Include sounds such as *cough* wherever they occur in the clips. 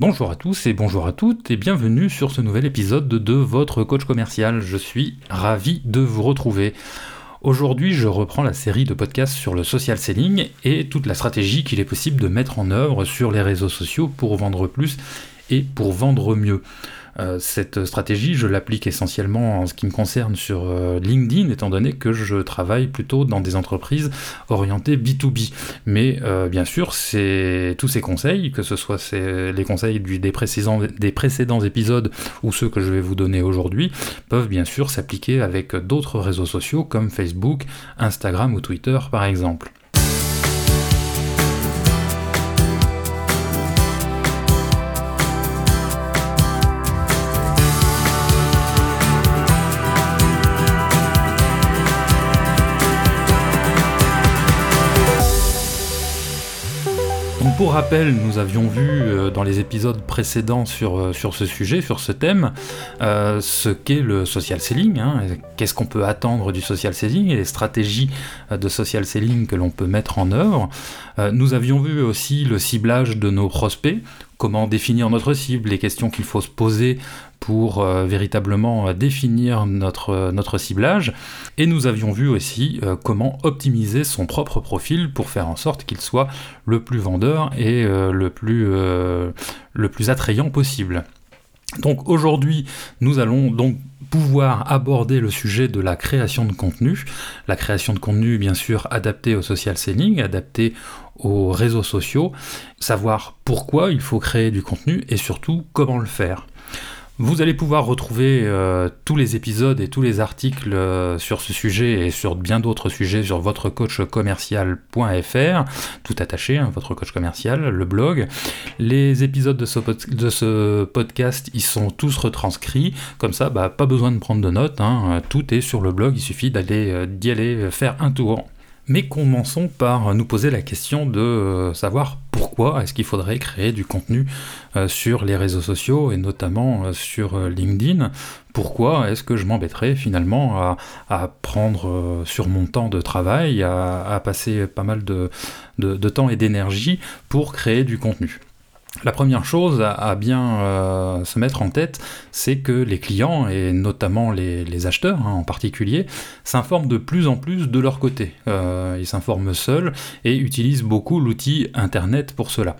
Bonjour à tous et bonjour à toutes et bienvenue sur ce nouvel épisode de votre coach commercial. Je suis ravi de vous retrouver. Aujourd'hui, je reprends la série de podcasts sur le social selling et toute la stratégie qu'il est possible de mettre en œuvre sur les réseaux sociaux pour vendre plus et pour vendre mieux. Euh, cette stratégie, je l'applique essentiellement en ce qui me concerne sur euh, LinkedIn, étant donné que je travaille plutôt dans des entreprises orientées B2B. Mais euh, bien sûr, c'est tous ces conseils, que ce soit les conseils des, précédents, des précédents épisodes ou ceux que je vais vous donner aujourd'hui, peuvent bien sûr s'appliquer avec d'autres réseaux sociaux comme Facebook, Instagram ou Twitter par exemple. Pour rappel, nous avions vu euh, dans les épisodes précédents sur, euh, sur ce sujet, sur ce thème, euh, ce qu'est le social selling, hein, qu'est-ce qu'on peut attendre du social selling et les stratégies de social selling que l'on peut mettre en œuvre. nous avions vu aussi le ciblage de nos prospects, comment définir notre cible, les questions qu'il faut se poser pour euh, véritablement euh, définir notre, euh, notre ciblage. Et nous avions vu aussi comment optimiser son propre profil pour faire en sorte qu'il soit le plus vendeur et le, plus, le plus attrayant possible. Donc aujourd'hui, nous allons donc pouvoir aborder le sujet de la création de contenu. La création de contenu, bien sûr, adaptée au social selling, adaptée aux réseaux sociaux, savoir pourquoi il faut créer du contenu et surtout comment le faire. Vous allez pouvoir retrouver euh, tous les épisodes et tous les articles euh, sur ce sujet et sur bien d'autres sujets sur votrecoachcommercial.fr, tout attaché, hein, votre coach commercial, le blog. Les épisodes de ce, podcast, ils sont tous retranscrits, comme ça, bah, pas besoin de prendre de notes, hein. tout est sur le blog, il suffit d'aller euh, d'y aller faire un tour. Mais commençons par nous poser la question de euh, savoir pourquoi est-ce qu'il faudrait créer du contenu euh, sur les réseaux sociaux et notamment euh, sur LinkedIn. Pourquoi est-ce que je m'embêterais finalement à, prendre sur mon temps de travail, à, passer pas mal de temps et d'énergie pour créer du contenu? La première chose à, bien euh, se mettre en tête, c'est que les clients, et notamment les, acheteurs hein, en particulier, s'informent de plus en plus de leur côté. Euh, ils s'informent seuls et utilisent beaucoup l'outil Internet pour cela.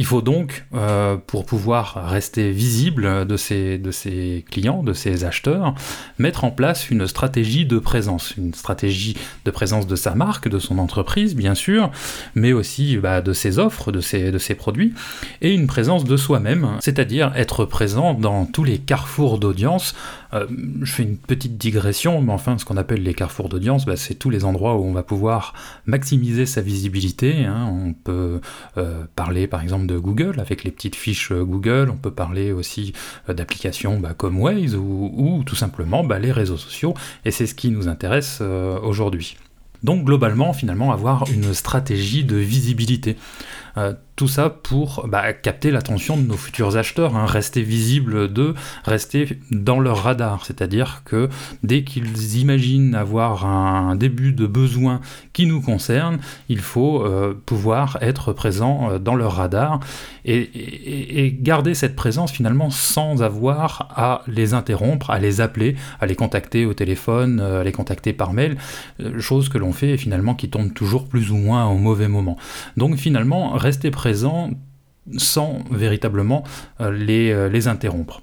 Il faut donc, euh, pour pouvoir rester visible de ces clients, de ces acheteurs, mettre en place une stratégie de présence, une stratégie de présence de sa marque, de son entreprise, bien sûr, mais aussi bah, de ses offres, ses, de ses produits, et une présence de soi-même, c'est-à-dire être présent dans tous les carrefours d'audience euh, je fais une petite digression, mais enfin, ce qu'on appelle les carrefours d'audience, bah, c'est tous les endroits où on va pouvoir maximiser sa visibilité. Hein. On peut euh, parler par exemple de Google avec les petites fiches euh, Google, on peut parler aussi d'applications bah, comme Waze ou, tout simplement bah, les réseaux sociaux, et c'est ce qui nous intéresse aujourd'hui. Donc globalement, finalement, avoir une stratégie de visibilité. Euh, tout ça pour bah, capter l'attention de nos futurs acheteurs, hein, rester visible d'eux, rester dans leur radar. C'est-à-dire que dès qu'ils imaginent avoir un début de besoin qui nous concerne, il faut euh, pouvoir être présent euh, dans leur radar et, garder cette présence finalement sans avoir à les interrompre, à les appeler, à les contacter au téléphone, à les contacter par mail, chose que l'on fait finalement qui tombe toujours plus ou moins au mauvais moment. Donc finalement, rester présent sans véritablement euh, euh, les, interrompre.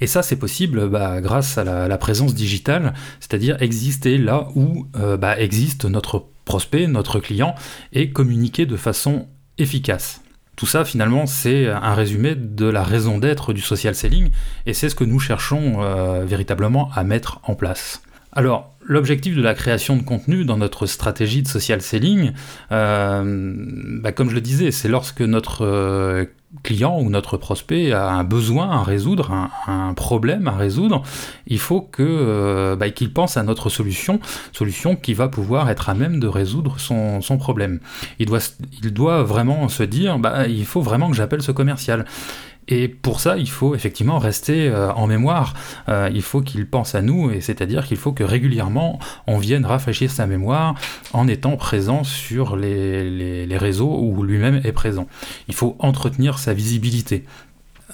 Et ça, c'est possible bah, grâce à la, présence digitale, c'est-à-dire exister là où euh, bah, existe notre prospect, notre client, et communiquer de façon efficace. Tout ça, finalement, c'est un résumé de la raison d'être du social selling, et c'est ce que nous cherchons véritablement à mettre en place. Alors, l'objectif de la création de contenu dans notre stratégie de social selling, euh, bah, comme je le disais, c'est lorsque notre euh, client ou notre prospect a un besoin à résoudre, un, problème à résoudre, il faut euh, bah, qu'il pense à notre solution, solution qui va pouvoir être à même de résoudre son, problème. Il doit, il doit vraiment se dire, bah, il faut vraiment que j'appelle ce commercial. Et pour ça, il faut effectivement rester euh, en mémoire. Euh, il faut qu'il pense à nous, et c'est-à-dire qu'il faut que régulièrement on vienne rafraîchir sa mémoire en étant présent sur les, les réseaux où lui-même est présent. Il faut entretenir sa visibilité.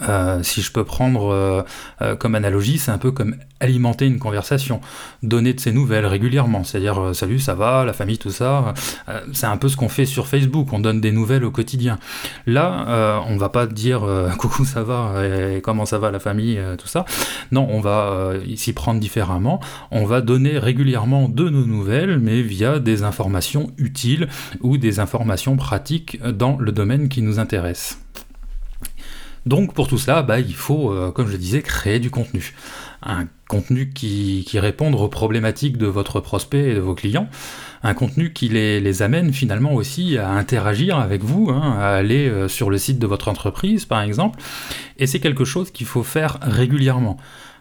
Euh, si je peux prendre euh, euh, comme analogie, c'est un peu comme alimenter une conversation, donner de ses nouvelles régulièrement, c'est-à-dire salut, ça va, la famille, tout ça. c'est un peu ce qu'on fait sur Facebook, on donne des nouvelles au quotidien. Là, on va pas dire *laughs* coucou, ça va, et comment ça va la famille, tout ça. Non, on va s'y prendre différemment. On va donner régulièrement de nos nouvelles, mais via des informations utiles ou des informations pratiques dans le domaine qui nous intéresse. Donc pour tout cela, bah, il faut, euh, comme je le disais, créer du contenu. Un contenu qui, qui, réponde aux problématiques de votre prospect et de vos clients. Un contenu qui les, amène finalement aussi à interagir avec vous, hein, à aller euh, sur le site de votre entreprise par exemple. Et c'est quelque chose qu'il faut faire régulièrement.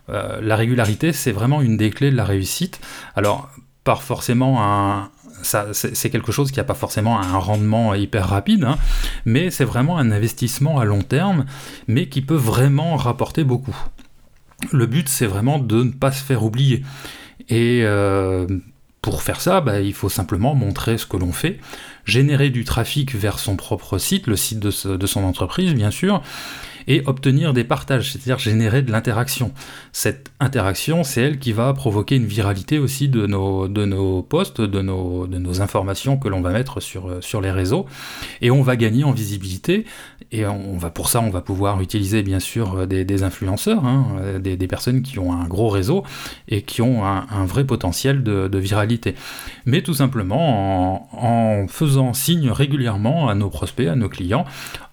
Euh, la régularité, c'est vraiment une des clés de la réussite. Alors, pas forcément un, c'est quelque chose qui n'a pas forcément un rendement hyper rapide, hein, mais c'est vraiment un investissement à long terme, mais qui peut vraiment rapporter beaucoup. Le but, c'est vraiment de ne pas se faire oublier. Et euh, pour faire ça, bah, il faut simplement montrer ce que l'on fait, générer du trafic vers son propre site, le site de, de son entreprise, bien sûr, et obtenir des partages, c'est-à-dire générer de l'interaction. Cette interaction, c'est elle qui va provoquer une viralité aussi de nos, de nos posts, de nos, de nos informations que l'on va mettre sur, sur les réseaux, et on va gagner en visibilité, et on va, pour ça, on va pouvoir utiliser bien sûr des, influenceurs, hein, des, personnes qui ont un gros réseau et qui ont un, vrai potentiel de, viralité. Mais tout simplement en, en faisant signe régulièrement à nos prospects, à nos clients,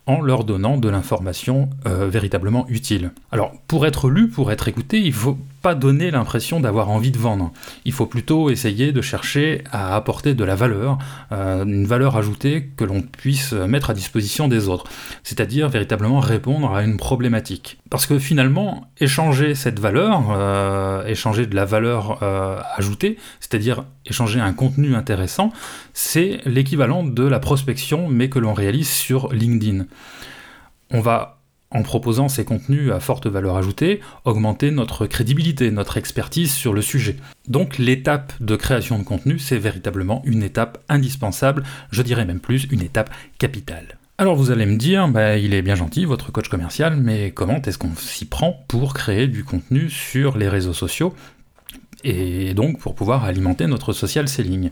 en leur donnant de l'information euh, véritablement utile. Alors, pour être lu, pour être écouté, il faut donner l'impression d'avoir envie de vendre. Il faut plutôt essayer de chercher à apporter de la valeur, euh, une valeur ajoutée que l'on puisse mettre à disposition des autres. C'est-à-dire véritablement répondre à une problématique. Parce que finalement, échanger cette valeur, euh, échanger de la valeur euh, ajoutée, c'est-à-dire échanger un contenu intéressant, c'est l'équivalent de la prospection, mais que l'on réalise sur LinkedIn. On va en proposant ces contenus à forte valeur ajoutée, augmenter notre crédibilité, notre expertise sur le sujet. Donc l'étape de création de contenu, c'est véritablement une étape indispensable, je dirais même plus une étape capitale. Alors vous allez me dire, bah, il est bien gentil, votre coach commercial, mais comment est-ce qu'on s'y prend pour créer du contenu sur les réseaux sociaux et donc pour pouvoir alimenter notre social selling?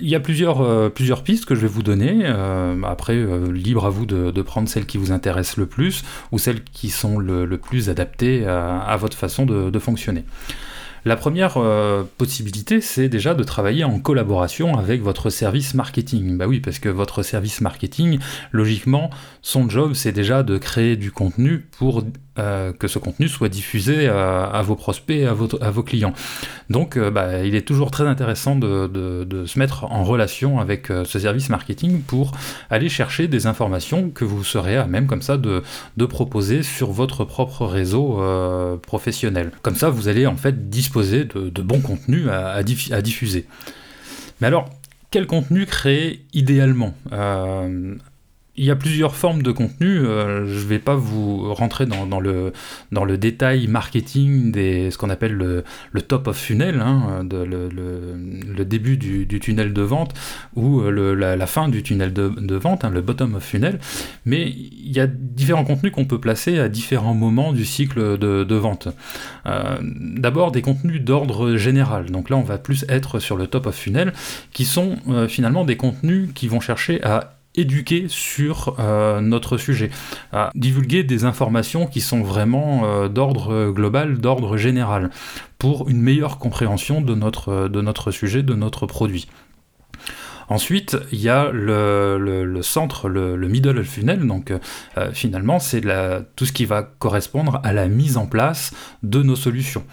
Il y a plusieurs, euh, plusieurs pistes que je vais vous donner. Euh, après, euh, libre à vous de, prendre celles qui vous intéressent le plus ou celles qui sont le, plus adaptées à, votre façon de, fonctionner. La première possibilité, c'est déjà de travailler en collaboration avec votre service marketing. Bah oui, parce que votre service marketing, logiquement, son job, c'est déjà de créer du contenu pour euh, que ce contenu soit diffusé à, vos prospects à, à vos clients. Donc euh, bah, il est toujours très intéressant de, se mettre en relation avec euh, ce service marketing pour aller chercher des informations que vous serez à même comme ça de, proposer sur votre propre réseau professionnel. Comme ça vous allez en fait disposer de, bons contenus à, diffuser. Mais alors, quel contenu créer idéalement? Il y a plusieurs formes de contenu. Euh, je ne vais pas vous rentrer dans, le, détail marketing des ce qu'on appelle le, top of funnel, hein, le, début du, tunnel de vente ou euh, la, fin du tunnel de, vente, hein, le bottom of funnel. Mais il y a différents contenus qu'on peut placer à différents moments du cycle de, vente. Euh, d'abord des contenus d'ordre général. Donc là, on va plus être sur le top of funnel, qui sont finalement des contenus qui vont chercher à éduquer sur euh, notre sujet, à divulguer des informations qui sont vraiment euh, d'ordre global, d'ordre général, pour une meilleure compréhension de notre, de notre sujet, de notre produit. Ensuite, il y a le, centre, le, middle funnel, donc euh, finalement c'est tout ce qui va correspondre à la mise en place de nos solutions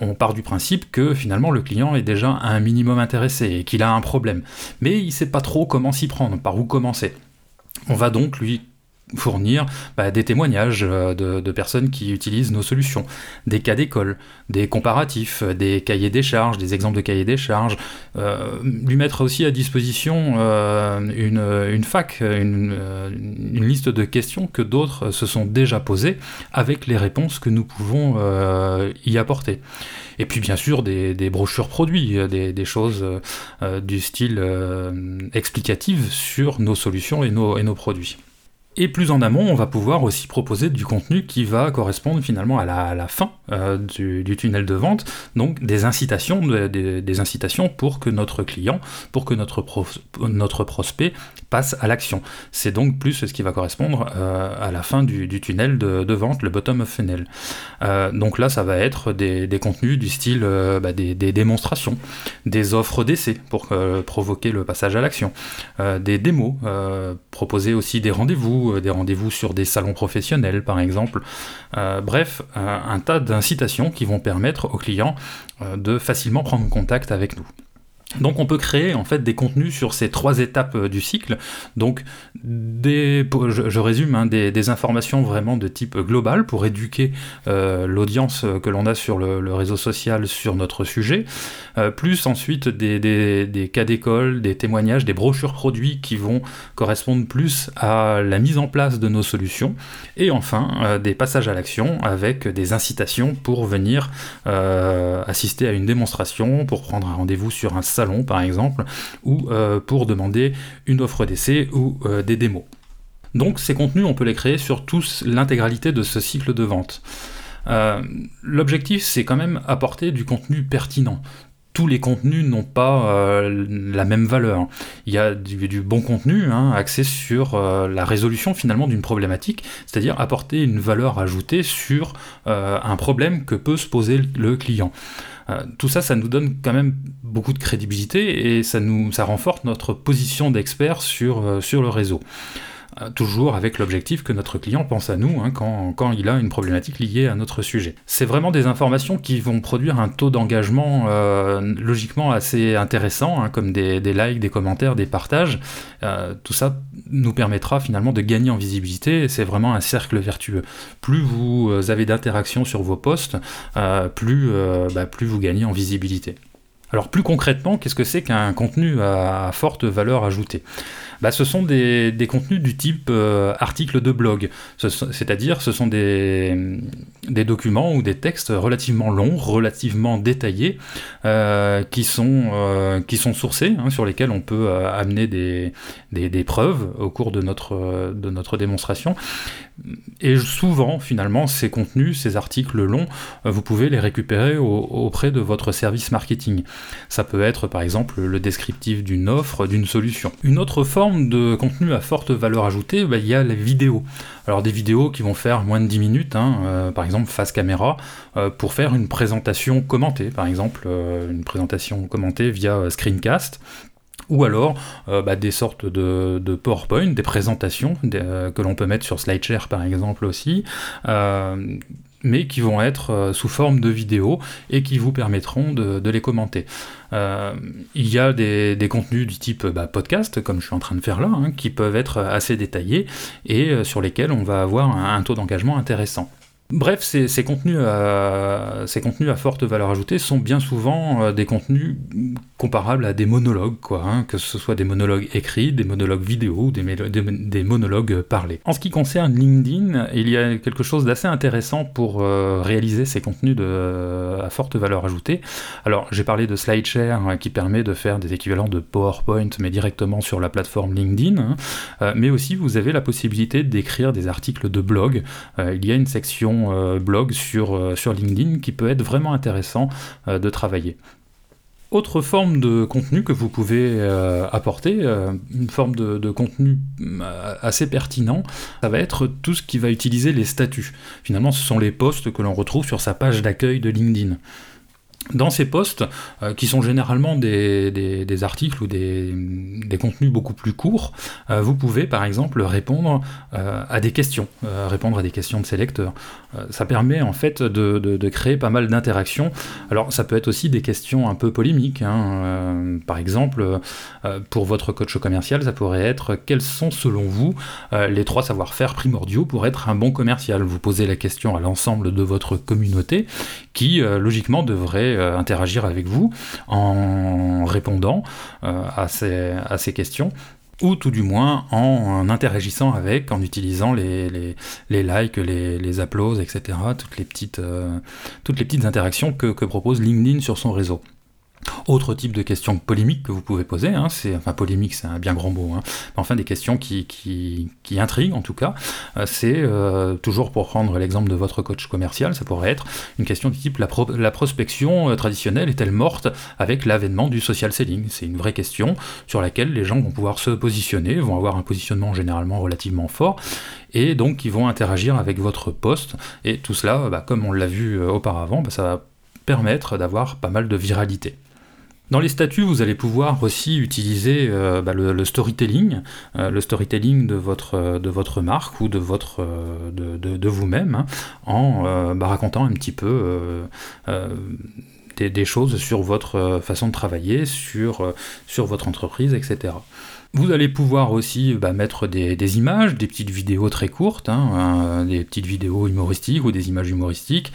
on part du principe que finalement le client est déjà un minimum intéressé et qu'il a un problème. Mais il ne sait pas trop comment s'y prendre, par où commencer. On va donc lui fournir bah, des témoignages euh, de, personnes qui utilisent nos solutions, des cas d'école, des comparatifs, des cahiers des charges, des exemples de cahiers des charges, euh, lui mettre aussi à disposition euh, une, fac, une, liste de questions que d'autres se sont déjà posées avec les réponses que nous pouvons y apporter. Et puis bien sûr des, brochures produits, des, choses du style explicatif sur nos solutions et nos produits. Et plus en amont, on va pouvoir aussi proposer du contenu qui va correspondre finalement à la, fin euh, du, tunnel de vente, donc des incitations, des, incitations pour que notre client, pour que notre, notre prospect passe à l'action. C'est donc plus ce qui va correspondre euh, à la fin du, tunnel de, vente, le bottom of funnel. Euh, donc là, ça va être des, contenus du style bah, des, démonstrations, des offres d'essai pour provoquer le passage à l'action, des démos, proposer aussi des rendez-vous euh, des rendez-vous sur des salons professionnels par exemple. Euh, bref, un tas d'incitations qui vont permettre aux clients euh, de facilement prendre contact avec nous. Donc on peut créer en fait des contenus sur ces trois étapes euh, du cycle. Donc je, résume, hein, des, informations vraiment de type global pour éduquer euh, l'audience que l'on a sur le, réseau social sur notre sujet. Euh, plus ensuite des, cas d'école, des témoignages, des brochures produits qui vont correspondre plus à la mise en place de nos solutions. Et enfin des passages à l'action avec des incitations pour venir assister à une démonstration, pour prendre un rendez-vous sur un par exemple, ou euh, pour demander une offre d'essai ou euh, des démos. Donc ces contenus, on peut les créer sur tous l'intégralité de ce cycle de vente. Euh, l'objectif, c'est quand même apporter du contenu pertinent. Tous les contenus n'ont pas la même valeur. Il y a du, bon contenu hein, axé sur la résolution finalement d'une problématique, c'est-à-dire apporter une valeur ajoutée sur un problème que peut se poser le client. Euh, tout ça, ça nous donne quand même beaucoup de crédibilité et ça, renforce notre position d'expert sur, euh, sur le réseau. Euh, toujours avec l'objectif que notre client pense à nous hein, quand, quand, il a une problématique liée à notre sujet. C'est vraiment des informations qui vont produire un taux d'engagement euh, logiquement assez intéressant, hein, comme des, likes, des commentaires, des partages. Euh, tout ça nous permettra finalement de gagner en visibilité, c'est vraiment un cercle vertueux. Plus vous avez d'interactions sur vos posts, plus, bah, plus vous gagnez en visibilité. Alors plus concrètement, qu'est-ce que c'est qu'un contenu à forte valeur ajoutée? Bah, ce sont des, contenus du type euh, article de blog. C'est-à-dire, ce sont des, des, documents ou des textes relativement longs, relativement détaillés, euh, qui, sont, euh, qui sont sourcés, hein, sur lesquels on peut amener des, des, preuves au cours de notre, de notre démonstration. Et souvent, finalement, ces contenus, ces articles longs, vous pouvez les récupérer auprès de votre service marketing. Ça peut être, par exemple, le descriptif d'une offre, d'une solution. Une autre forme de contenu à forte valeur ajoutée, bah, il y a les vidéos. Alors des vidéos qui vont faire moins de 10 minutes, hein, euh, par exemple face caméra, euh, pour faire une présentation commentée, par exemple euh, une présentation commentée via screencast, ou alors bah, des sortes de, PowerPoint, des présentations que l'on peut mettre sur SlideShare par exemple aussi, mais qui vont être euh, sous forme de vidéos et qui vous permettront de, les commenter. Euh, il y a des, contenus du type bah, podcast, comme je suis en train de faire là, hein, qui peuvent être assez détaillés et euh, sur lesquels on va avoir un taux d'engagement intéressant. Bref, ces, contenus à, ces contenus à forte valeur ajoutée sont bien souvent euh, des contenus comparables à des monologues, quoi, hein, que ce soit des monologues écrits, des monologues vidéo ou des, des, monologues parlés. En ce qui concerne LinkedIn, il y a quelque chose d'assez intéressant pour euh, réaliser ces contenus à forte valeur ajoutée. Alors, j'ai parlé de SlideShare hein, qui permet de faire des équivalents de PowerPoint, mais directement sur la plateforme LinkedIn, hein. euh, mais aussi vous avez la possibilité d'écrire des articles de blog. il y a une section euh, blog sur, euh, sur LinkedIn qui peut être vraiment intéressant euh, de travailler. Autre forme de contenu que vous pouvez apporter, une forme de, contenu assez pertinent, ça va être tout ce qui va utiliser les statuts. Finalement, ce sont les posts que l'on retrouve sur sa page d'accueil de LinkedIn. Dans ces posts, euh, qui sont généralement des, articles ou des, contenus beaucoup plus courts, euh, vous pouvez par exemple répondre euh, à des questions, répondre à des questions de ces lecteurs. ça permet en fait de, créer pas mal d'interactions. Alors ça peut être aussi des questions un peu polémiques. Hein. par exemple, pour votre coach commercial, ça pourrait être quels sont selon vous les trois savoir-faire primordiaux pour être un bon commercial? Vous posez la question à l'ensemble de votre communauté qui logiquement devrait euh, interagir avec vous en répondant euh, à ces, questions ou tout du moins en interagissant avec, en utilisant les, les, les likes, les, les applauses, etc., toutes les petites, euh, toutes les petites interactions que propose LinkedIn sur son réseau. Autre type de questions polémiques que vous pouvez poser, hein, c'est, enfin polémique c'est un bien grand mot, hein, enfin des questions qui, qui, qui, intriguent en tout cas, euh, c'est euh, toujours pour prendre l'exemple de votre coach commercial, ça pourrait être une question du type la, la prospection euh, traditionnelle est-elle morte avec l'avènement du social selling? C'est une vraie question sur laquelle les gens vont pouvoir se positionner, vont avoir un positionnement généralement relativement fort, et donc ils vont interagir avec votre poste, et tout cela, bah, comme on l'a vu auparavant, bah, ça va permettre d'avoir pas mal de viralité. Dans les statuts, vous allez pouvoir aussi utiliser euh, bah, le, storytelling, euh, le storytelling de votre, euh, de votre marque ou de, de, vous-même, hein, en bah, racontant un petit peu des, choses sur votre façon de travailler, sur, sur votre entreprise, etc. Vous allez pouvoir aussi bah, mettre des, images, des petites vidéos très courtes, hein, des petites vidéos humoristiques ou des images humoristiques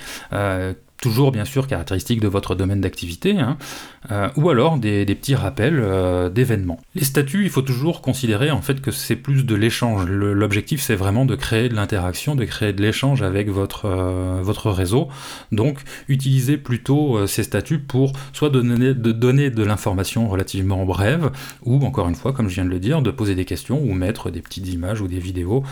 toujours bien sûr caractéristiques de votre domaine d'activité, hein, euh, ou alors des, petits rappels euh, d'événements. Les statuts, il faut toujours considérer en fait que c'est plus de l'échange. L'objectif c'est vraiment de créer de l'interaction, de créer de l'échange avec votre, euh, votre réseau. Donc utilisez plutôt ces statuts pour soit de donner de l'information relativement brève, ou encore une fois, comme je viens de le dire, de poser des questions ou mettre des petites images ou des vidéos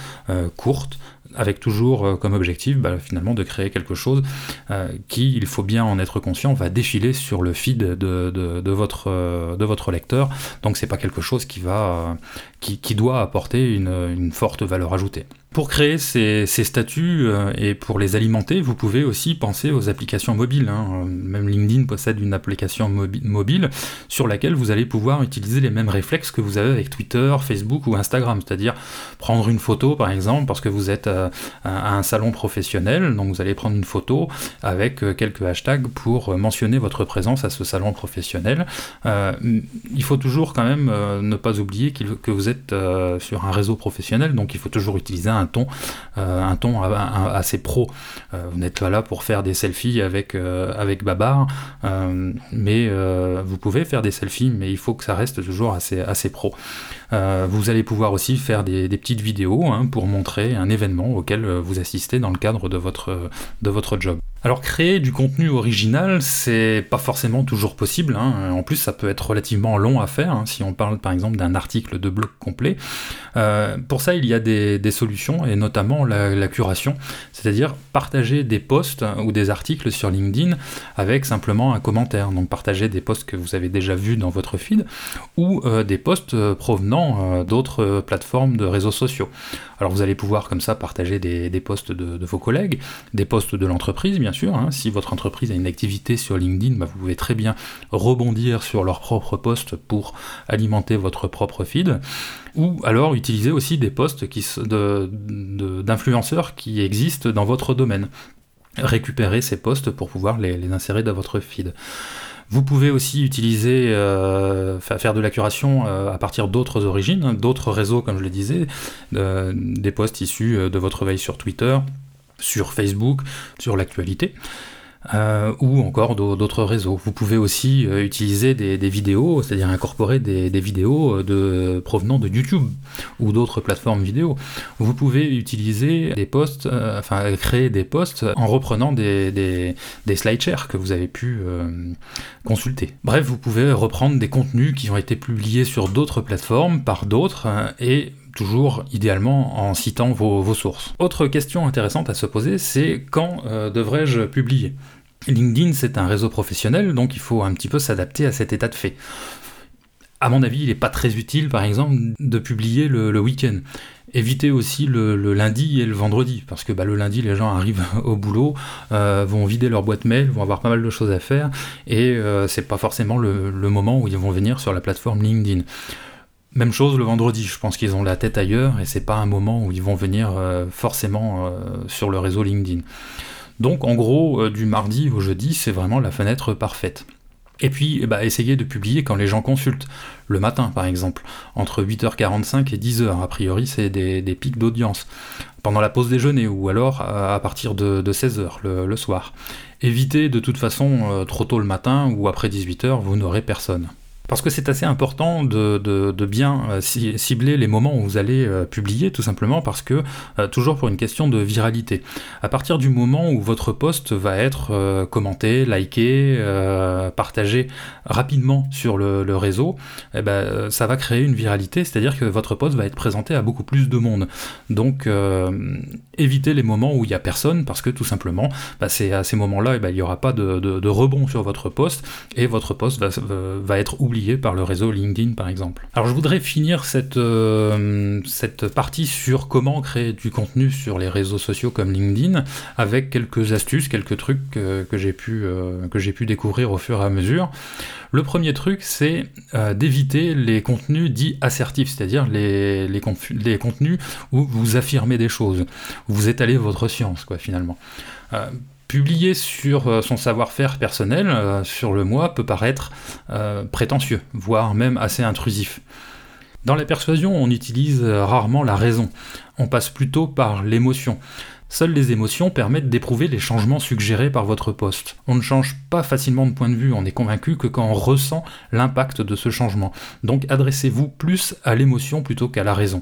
courtes avec toujours euh, comme objectif bah, finalement de créer quelque chose euh, qui, il faut bien en être conscient, va défiler sur le feed de, votre, euh, votre lecteur. Donc c'est pas quelque chose qui, va, qui, doit apporter une forte valeur ajoutée. Pour créer ces, statuts euh, et pour les alimenter, vous pouvez aussi penser aux applications mobiles. Hein. Même LinkedIn possède une application mobile sur laquelle vous allez pouvoir utiliser les mêmes réflexes que vous avez avec Twitter, Facebook ou Instagram, c'est-à-dire prendre une photo par exemple parce que vous êtes euh, à, un salon professionnel, donc vous allez prendre une photo avec euh, quelques hashtags pour mentionner votre présence à ce salon professionnel. il faut toujours quand même ne pas oublier que vous êtes sur un réseau professionnel, donc il faut toujours utiliser un un ton, euh, un ton assez pro. Euh, vous n'êtes pas là pour faire des selfies avec, euh, avec Babar, mais vous pouvez faire des selfies, mais il faut que ça reste toujours assez, assez pro. Vous allez pouvoir aussi faire des, petites vidéos hein, pour montrer un événement auquel vous assistez dans le cadre de votre, de votre job. Alors créer du contenu original, c'est pas forcément toujours possible. Hein. En plus, ça peut être relativement long à faire. Hein, si on parle par exemple d'un article de blog complet, euh, pour ça, il y a des, solutions et notamment la, curation, c'est-à-dire partager des posts ou des articles sur LinkedIn avec simplement un commentaire. Donc partager des posts que vous avez déjà vus dans votre feed ou euh, des posts euh, provenant d'autres plateformes de réseaux sociaux. Alors vous allez pouvoir comme ça partager des, posts de, vos collègues, des posts de l'entreprise bien sûr. Hein. Si votre entreprise a une activité sur LinkedIn, bah, vous pouvez très bien rebondir sur leurs propres posts pour alimenter votre propre feed. Ou alors utiliser aussi des posts d'influenceurs qui existent dans votre domaine. Récupérer ces posts pour pouvoir les insérer dans votre feed. Vous pouvez aussi utiliser, euh, faire de la curation euh, à partir d'autres origines, hein, d'autres réseaux, comme je le disais, des posts issus euh, de votre veille sur Twitter, sur Facebook, sur l'actualité. Euh, ou encore d'autres réseaux. Vous pouvez aussi euh, utiliser des, vidéos, c'est-à-dire incorporer des, vidéos euh, provenant de YouTube ou d'autres plateformes vidéo. Vous pouvez utiliser des posts, enfin créer des posts en reprenant des, des, des SlideShare que vous avez pu consulter. Bref, vous pouvez reprendre des contenus qui ont été publiés sur d'autres plateformes par d'autres et toujours idéalement en citant vos, sources. Autre question intéressante à se poser, c'est quand devrais-je publier? LinkedIn, c'est un réseau professionnel, donc il faut un petit peu s'adapter à cet état de fait. À mon avis, il n'est pas très utile, par exemple, de publier le, week-end. Évitez aussi le, lundi et le vendredi, parce que bah, le lundi, les gens arrivent *laughs* au boulot, euh, vont vider leur boîte mail, vont avoir pas mal de choses à faire, et euh, c'est pas forcément le, moment où ils vont venir sur la plateforme LinkedIn. Même chose le vendredi, je pense qu'ils ont la tête ailleurs, et c'est pas un moment où ils vont venir euh, forcément sur le réseau LinkedIn. Donc en gros, euh, du mardi au jeudi, c'est vraiment la fenêtre parfaite. Et puis, eh ben, essayez de publier quand les gens consultent. Le matin, par exemple, entre 8h45 et 10h. A priori, c'est des, pics d'audience. Pendant la pause déjeuner ou alors à partir de, 16h le, soir. Évitez de toute façon euh, trop tôt le matin ou après 18h, vous n'aurez personne. Parce que c'est assez important de, bien euh, cibler les moments où vous allez euh, publier, tout simplement parce que, euh, toujours pour une question de viralité, à partir du moment où votre post va être commenté, liké, partagé rapidement sur le, réseau, eh ben, ça va créer une viralité, c'est-à-dire que votre post va être présenté à beaucoup plus de monde. Donc, évitez les moments où il n'y a personne, parce que tout simplement, bah, c'est à ces moments-là, eh ben, il n'y aura pas de, rebond sur votre post, et votre post va, va être oublié par le réseau LinkedIn par exemple. Alors je voudrais finir cette, euh, cette partie sur comment créer du contenu sur les réseaux sociaux comme LinkedIn avec quelques astuces, quelques trucs que, j'ai pu, euh, pu découvrir au fur et à mesure. Le premier truc c'est euh, d'éviter les contenus dits assertifs, c'est-à-dire les, les, les, contenus où vous affirmez des choses, où vous étalez votre science quoi finalement publier sur euh, son savoir-faire personnel euh, sur le moi peut paraître euh, prétentieux, voire même assez intrusif. Dans la persuasion, on utilise rarement la raison, on passe plutôt par l'émotion. Seules les émotions permettent d'éprouver les changements suggérés par votre poste. On ne change pas facilement de point de vue, on est convaincu que quand on ressent l'impact de ce changement. Donc adressez-vous plus à l'émotion plutôt qu'à la raison.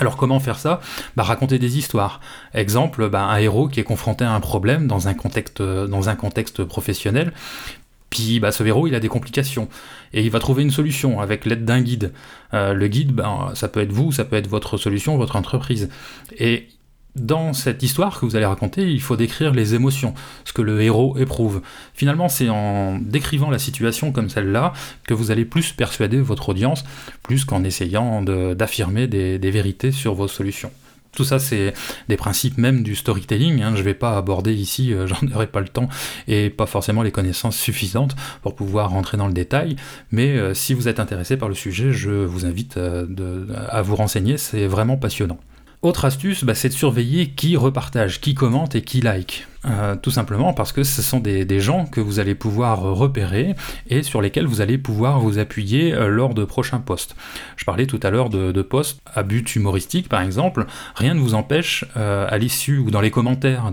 Alors comment faire ça? Bah, Raconter des histoires. Exemple, bah, un héros qui est confronté à un problème dans un contexte, dans un contexte professionnel, puis bah, ce héros, il a des complications. Et il va trouver une solution avec l'aide d'un guide. Euh, le guide, bah, ça peut être vous, ça peut être votre solution, votre entreprise. Et dans cette histoire que vous allez raconter, il faut décrire les émotions, ce que le héros éprouve. Finalement, c'est en décrivant la situation comme celle-là que vous allez plus persuader votre audience, plus qu'en essayant d'affirmer des, vérités sur vos solutions. Tout ça, c'est des principes même du storytelling. Hein. Je ne vais pas aborder ici, euh, *laughs* j'en aurai pas le temps et pas forcément les connaissances suffisantes pour pouvoir rentrer dans le détail. Mais euh, si vous êtes intéressé par le sujet, je vous invite euh, à vous renseigner. C'est vraiment passionnant. Autre astuce, bah, c'est de surveiller qui repartage, qui commente et qui like. Euh, tout simplement parce que ce sont des, gens que vous allez pouvoir repérer et sur lesquels vous allez pouvoir vous appuyer euh, lors de prochains posts. Je parlais tout à l'heure de, posts à but humoristique par exemple. Rien ne vous empêche euh, à l'issue ou dans les commentaires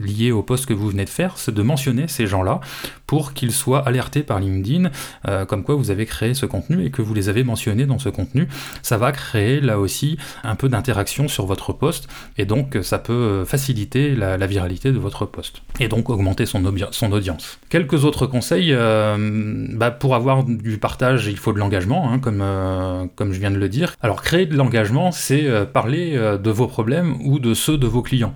liés au post que vous venez de faire, de mentionner ces gens-là pour qu'ils soient alertés par LinkedIn comme quoi vous avez créé ce contenu et que vous les avez mentionnés dans ce contenu. Ça va créer là aussi un peu d'interaction sur votre post et donc ça peut faciliter la viralité de votre poste, et donc augmenter son, audience. Quelques autres conseils, euh, bah, pour avoir du partage, il faut de l'engagement, hein, comme, euh, comme je viens de le dire. Alors créer de l'engagement, c'est euh, parler de vos problèmes ou de ceux de vos clients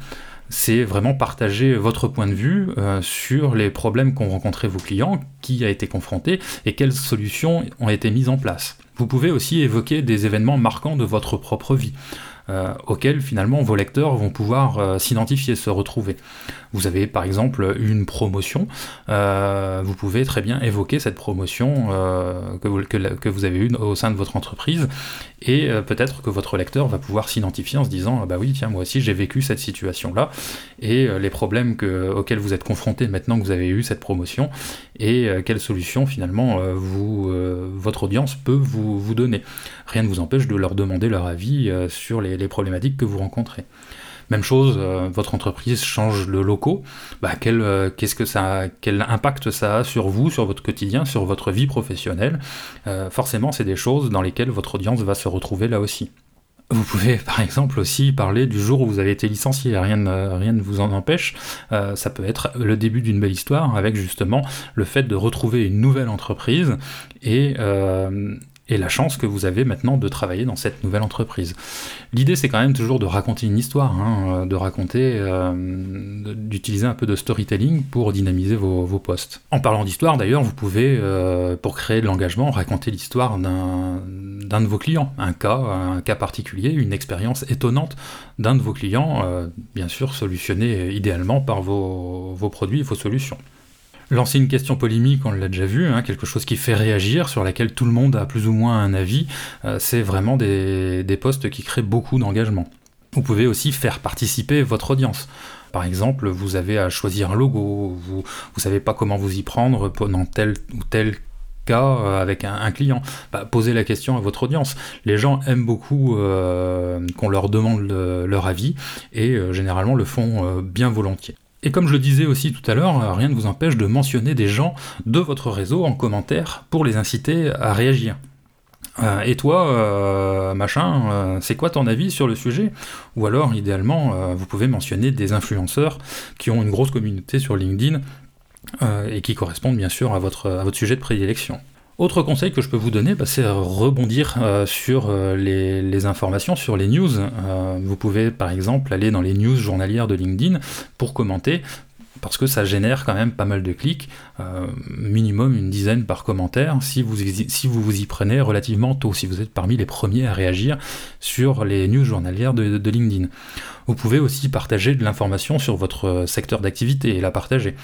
c'est vraiment partager votre point de vue sur les problèmes qu'ont rencontrés vos clients, qui a été confronté et quelles solutions ont été mises en place. Vous pouvez aussi évoquer des événements marquants de votre propre vie. Euh, auxquels finalement vos lecteurs vont pouvoir euh, s'identifier, se retrouver. Vous avez par exemple une promotion, euh, vous pouvez très bien évoquer cette promotion que vous, avez eue au sein de votre entreprise, et peut-être que votre lecteur va pouvoir s'identifier en se disant bah oui tiens moi aussi j'ai vécu cette situation là et les problèmes que, auxquels vous êtes confrontés maintenant que vous avez eu cette promotion et quelles solutions finalement vous, votre audience peut vous, donner. Rien ne vous empêche de leur demander leur avis sur les problématiques que vous rencontrez. Même chose, euh, votre entreprise change de locaux, bah, quel, euh, qu'est-ce que ça, quel impact ça a sur vous, sur votre quotidien, sur votre vie professionnelle? Euh, Forcément, c'est des choses dans lesquelles votre audience va se retrouver là aussi. Vous pouvez par exemple aussi parler du jour où vous avez été licencié, rien ne, rien ne vous en empêche. ça peut être le début d'une belle histoire avec justement le fait de retrouver une nouvelle entreprise et, et la chance que vous avez maintenant de travailler dans cette nouvelle entreprise. L'idée c'est quand même toujours de raconter une histoire, hein, de raconter, euh, d'utiliser un peu de storytelling pour dynamiser vos, posts. En parlant d'histoire d'ailleurs, vous pouvez, euh, pour créer de l'engagement, raconter l'histoire d'un de vos clients, un cas, un cas particulier, une expérience étonnante d'un de vos clients, euh, bien sûr solutionné idéalement par vos, vos produits et vos solutions. Lancer une question polémique, on l'a déjà vu, hein, quelque chose qui fait réagir, sur laquelle tout le monde a plus ou moins un avis, euh, c'est vraiment des, des posts qui créent beaucoup d'engagement. Vous pouvez aussi faire participer votre audience. Par exemple, vous avez à choisir un logo, vous ne savez pas comment vous y prendre pendant tel ou tel cas euh, avec un, client. Bah, posez la question à votre audience. Les gens aiment beaucoup euh, qu'on leur demande leur avis et généralement le font bien volontiers. Et comme je le disais aussi tout à l'heure, rien ne vous empêche de mentionner des gens de votre réseau en commentaire pour les inciter à réagir. Euh, et toi, euh, machin, euh, c'est quoi ton avis sur le sujet? Ou alors, idéalement, vous pouvez mentionner des influenceurs qui ont une grosse communauté sur LinkedIn et qui correspondent bien sûr à votre, à votre sujet de prédilection. Autre conseil que je peux vous donner, bah, c'est rebondir sur les, les, informations, sur les news. vous pouvez par exemple aller dans les news journalières de LinkedIn pour commenter parce que ça génère quand même pas mal de clics, euh, minimum une dizaine par commentaire, si vous, si vous vous y prenez relativement tôt, si vous êtes parmi les premiers à réagir sur les news journalières de, LinkedIn. Vous pouvez aussi partager de l'information sur votre secteur d'activité et la partager.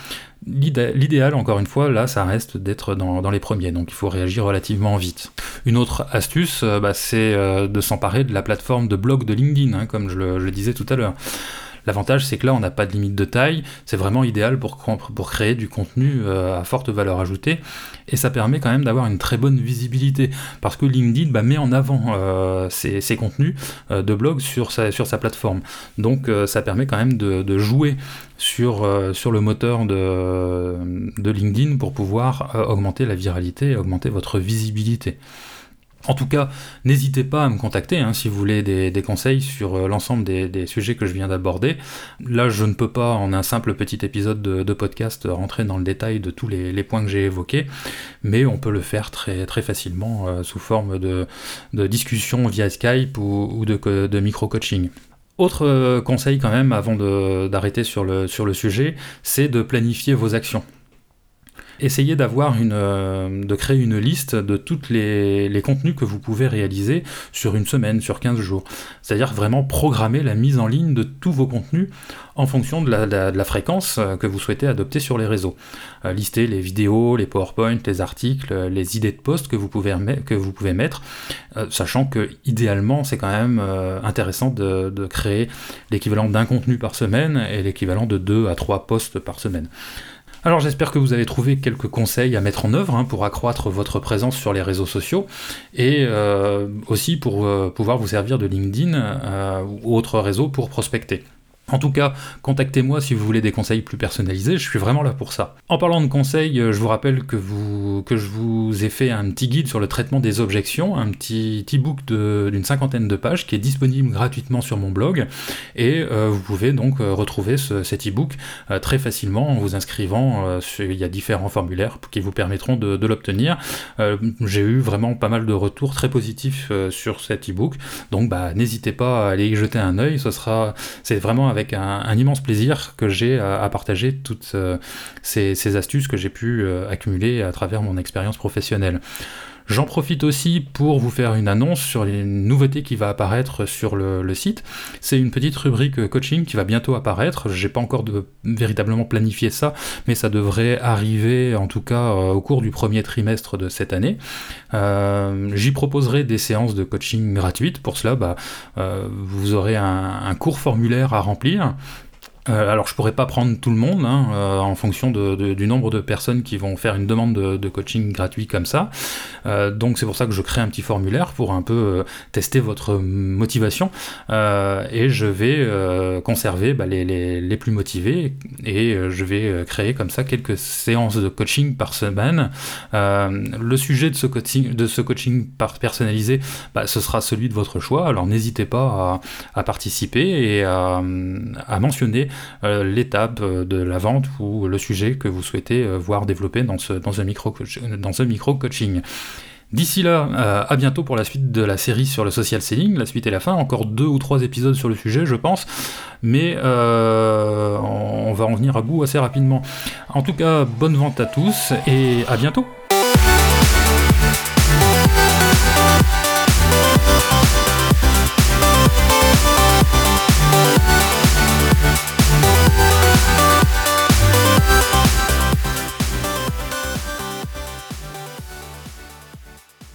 L'idéal, encore une fois, là, ça reste d'être dans, les premiers, donc il faut réagir relativement vite. Une autre astuce, euh, bah, c'est euh, de s'emparer de la plateforme de blog de LinkedIn, hein, comme je le disais tout à l'heure. L'avantage, c'est que là, on n'a pas de limite de taille, c'est vraiment idéal pour, créer du contenu euh, à forte valeur ajoutée, et ça permet quand même d'avoir une très bonne visibilité, parce que LinkedIn bah, met en avant euh, ses, contenus euh, de blog sur sa, plateforme. Donc ça permet quand même de, jouer sur, le moteur de LinkedIn pour pouvoir augmenter la viralité et augmenter votre visibilité. En tout cas, n'hésitez pas à me contacter hein, si vous voulez des, conseils sur euh, l'ensemble des, sujets que je viens d'aborder. Là, je ne peux pas, en un simple petit épisode de, podcast, rentrer dans le détail de tous les, points que j'ai évoqués, mais on peut le faire très, facilement euh, sous forme de, discussion via Skype ou, de, micro-coaching. Autre euh, conseil quand même avant d'arrêter sur le sujet, c'est de planifier vos actions essayez d'avoir une, euh, de créer une liste de tous les, contenus que vous pouvez réaliser sur une semaine, sur 15 jours. C'est-à-dire vraiment programmer la mise en ligne de tous vos contenus en fonction de la, fréquence euh, que vous souhaitez adopter sur les réseaux. Euh, lister les vidéos, les PowerPoint, les articles, les idées de post que vous pouvez, que vous pouvez mettre, sachant que idéalement c'est quand même intéressant de, créer l'équivalent d'un contenu par semaine et l'équivalent de 2 à 3 posts par semaine. Alors j'espère que vous avez trouvé quelques conseils à mettre en œuvre hein, pour accroître votre présence sur les réseaux sociaux et euh, aussi pour euh, pouvoir vous servir de LinkedIn euh, ou autres réseaux pour prospecter. En tout cas, contactez-moi si vous voulez des conseils plus personnalisés, je suis vraiment là pour ça. En parlant de conseils, euh, je vous rappelle que, je vous ai fait un petit guide sur le traitement des objections, un petit e-book d'une cinquantaine de pages qui est disponible gratuitement sur mon blog, et euh, vous pouvez donc euh, retrouver cet e-book très facilement en vous inscrivant, il y a différents formulaires qui vous permettront de, l'obtenir. J'ai eu vraiment pas mal de retours très positifs sur cet e-book, donc bah, n'hésitez pas à aller y jeter un œil, c'est vraiment avec un, immense plaisir que j'ai à, partager toutes euh, ces, astuces que j'ai pu euh, accumuler à travers mon expérience professionnelle. J'en profite aussi pour vous faire une annonce sur les nouveautés qui va apparaître sur le, site. C'est une petite rubrique coaching qui va bientôt apparaître. J'ai pas encore de, véritablement planifié ça, mais ça devrait arriver en tout cas euh, au cours du premier trimestre de cette année. J'y proposerai des séances de coaching gratuites. Pour cela, bah, vous aurez un court formulaire à remplir euh, alors je pourrais pas prendre tout le monde hein, euh, en fonction du nombre de personnes qui vont faire une demande de, coaching gratuit comme ça. Euh, donc c'est pour ça que je crée un petit formulaire pour un peu tester votre motivation et je vais conserver bah, les, plus motivés et je vais créer comme ça quelques séances de coaching par semaine. le sujet de ce coaching, de ce coaching personnalisé, bah, ce sera celui de votre choix. Alors n'hésitez pas à, participer et à mentionner euh, l'étape euh, de la vente ou le sujet que vous souhaitez euh, voir développer dans ce, un micro coaching. D'ici là, à bientôt pour la suite de la série sur le social selling, la suite et la fin, encore deux ou trois épisodes sur le sujet, je pense, mais on va en venir à bout assez rapidement. En tout cas, bonne vente à tous et à bientôt